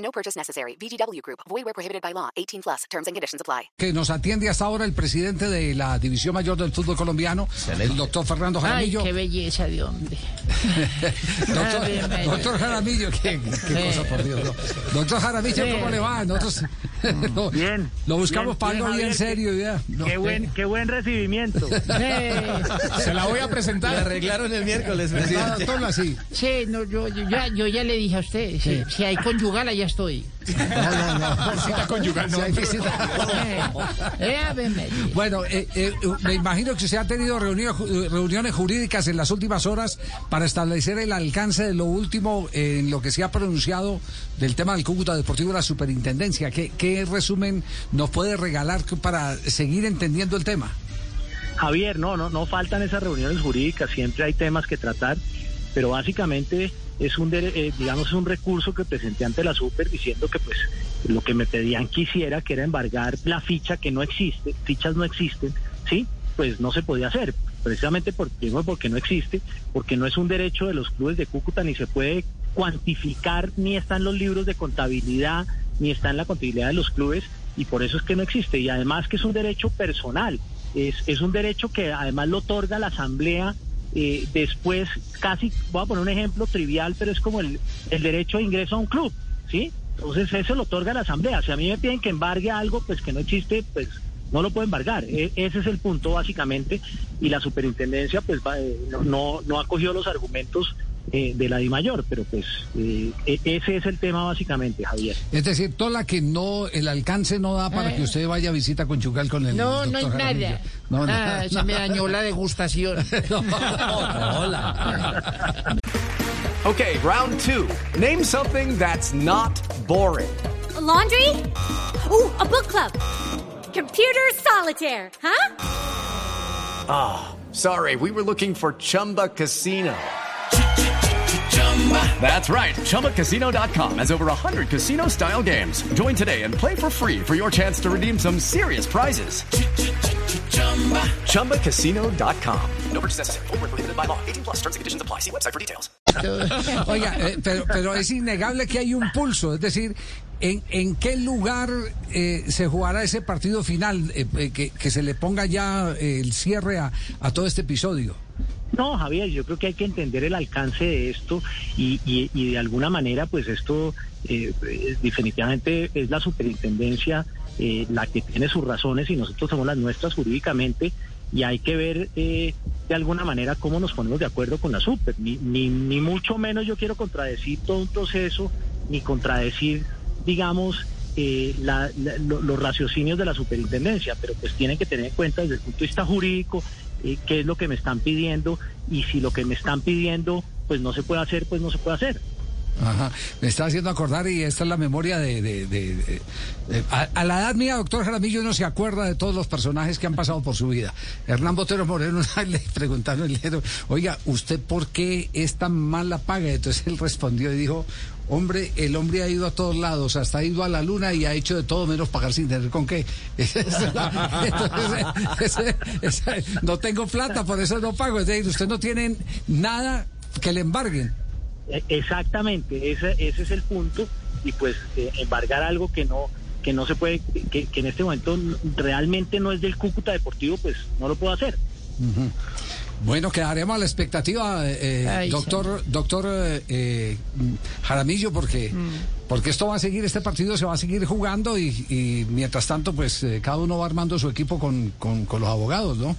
No purchase necessary. VGW Group. Void where prohibited by law. 18 plus. Terms and conditions apply. Que nos atiende hasta ahora el presidente de la División Mayor del Fútbol Colombiano, el doctor Fernando Ay, Jaramillo. qué belleza de hombre. doctor, Ay, ay, ay. doctor Jaramillo, qué, qué Sí. cosa por Dios. no. Doctor Jaramillo, ¿cómo Sí. le va? Nosotros lo, Bien. lo buscamos Bien, para algo bien, bien serio ya. No, Qué buen, qué buen recibimiento. Eh, Se la voy a presentar. arreglaron el miércoles, No, presidente. doctor, así. sí, no, yo, yo ya, yo ya le dije a usted, si, si hay conyugal, allá estoy. No, no, no. Visita conyugal, no. Si hay visita- Eh, me- Bueno, eh, eh, me imagino que usted ha tenido reuniones, reuniones jurídicas en las últimas horas para establecer el alcance de lo último en lo que se ha pronunciado del tema del Cúcuta Deportivo de la Superintendencia. ¿Qué, qué resumen nos puede regalar para seguir entendiendo el tema? Javier, no, no, no faltan esas reuniones jurídicas, siempre hay temas que tratar, pero básicamente es un, eh, digamos, un recurso que presenté ante la Super diciendo que pues lo que me pedían quisiera, que era embargar la ficha que no existe, fichas no existen, ¿sí? Pues no se podía hacer, precisamente por, primero porque no existe, porque no es un derecho de los clubes de Cúcuta, ni se puede cuantificar, ni está en los libros de contabilidad, ni está en la contabilidad de los clubes, y por eso es que no existe. Y además que es un derecho personal, es, es un derecho que además lo otorga la Asamblea eh, después, casi, voy a poner un ejemplo trivial, pero es como el, el derecho de ingreso a un club, ¿sí? Entonces eso lo otorga la Asamblea. Si a mí me piden que embargue algo, pues que no existe, pues no lo puedo embargar. E- ese es el punto básicamente. Y la superintendencia, pues va- eh, no, no, no ha cogido los argumentos eh, de la Di Mayor, pero pues eh, e- ese es el tema básicamente, Javier. Es decir, toda la que no, el alcance no da para Eh. que usted vaya a visita conyugal con el No, no hay Jaramillo. nada. No, Ah, nada, se me dañó la degustación. Okay, round two. Name something that's not boring. A laundry? Ooh, a book club. Computer solitaire, huh? Sorry, we were looking for Chumba Casino. That's right. ChumbaCasino.com has over 100 casino style games. Join today and play for free for your chance to redeem some serious prizes. ChumbaCasino.com. No purchase necessary. Where prohibited by law. 18 plus terms and conditions apply. See website for details. Oiga, eh, pero, pero es innegable que hay un pulso, es decir, ¿en, en qué lugar eh, se jugará ese partido final? Eh, eh, que, que se le ponga ya el cierre a, a todo este episodio. No, Javier, yo creo que hay que entender el alcance de esto y, y- y de alguna manera, pues esto eh, eh, definitivamente es la superintendencia eh, la que tiene sus razones y nosotros somos las nuestras jurídicamente y hay que ver eh, de alguna manera cómo nos ponemos de acuerdo con la super. Ni, ni, ni mucho menos yo quiero contradecir todo un proceso ni contradecir, digamos, eh, la- la- lo- los raciocinios de la superintendencia, pero pues tienen que tener en cuenta desde el punto de vista jurídico eh, qué es lo que me están pidiendo y si lo que me están pidiendo pues no se puede hacer, pues no se puede hacer. Ajá. Me está haciendo acordar y esta es la memoria de... a, la edad mía, doctor Jaramillo, uno se acuerda de todos los personajes que han pasado por su vida. Hernán Botero Moreno le preguntaron, le dijeron, oiga, ¿usted por qué es tan mala paga? Entonces él respondió y dijo, hombre, el hombre ha ido a todos lados, hasta ha ido a la luna y ha hecho de todo menos pagar sin tener con qué. Entonces, no tengo plata, por eso no pago. Es decir, usted no tiene nada que le embarguen. Eh, Exactamente, ese, ese es el punto y pues eh, embargar algo que no que no se puede, que, que en este momento realmente no es del Cúcuta Deportivo, pues no lo puedo hacer. Bueno, quedaremos a la expectativa, eh, Ay, doctor, doctor eh, eh, Jaramillo, porque, porque esto va a seguir, este partido se va a seguir jugando y, y mientras tanto, pues eh, cada uno va armando su equipo con, con, con los abogados, ¿no?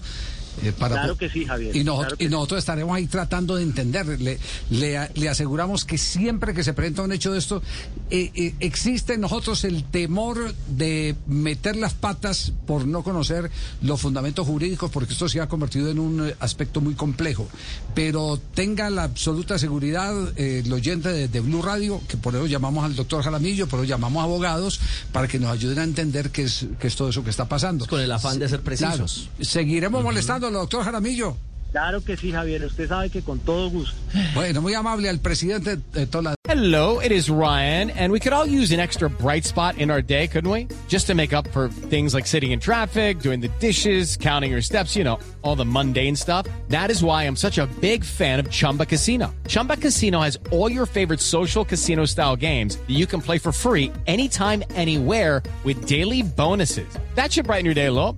Eh, para Claro que sí, Javier, Y, claro sí. nosotros estaremos ahí tratando de entender. Le, le, le aseguramos que siempre que se presenta un hecho de esto, eh, eh, existe en nosotros el temor de meter las patas por no conocer los fundamentos jurídicos, porque esto se ha convertido en un aspecto muy complejo. Pero tenga la absoluta seguridad, eh, el oyente de, de Blue Radio, que por eso llamamos al doctor Jaramillo, por eso llamamos a abogados, para que nos ayuden a entender qué es, qué es todo eso que está pasando. Con el afán de ser Claro. precisos. Seguiremos molestándolo, doctor Jaramillo. Claro que sí, Javier. Usted sabe que con todo gusto. Bueno, muy amable al presidente de toda la... Hello, it is Ryan, and we could all use an extra bright spot in our day, couldn't we? Just to make up for things like sitting in traffic, doing the dishes, counting your steps, you know, all the mundane stuff. That is why I'm such a big fan of Chumba Casino. Chumba Casino has all your favorite social casino style games that you can play for free anytime, anywhere with daily bonuses. That should brighten your day a little.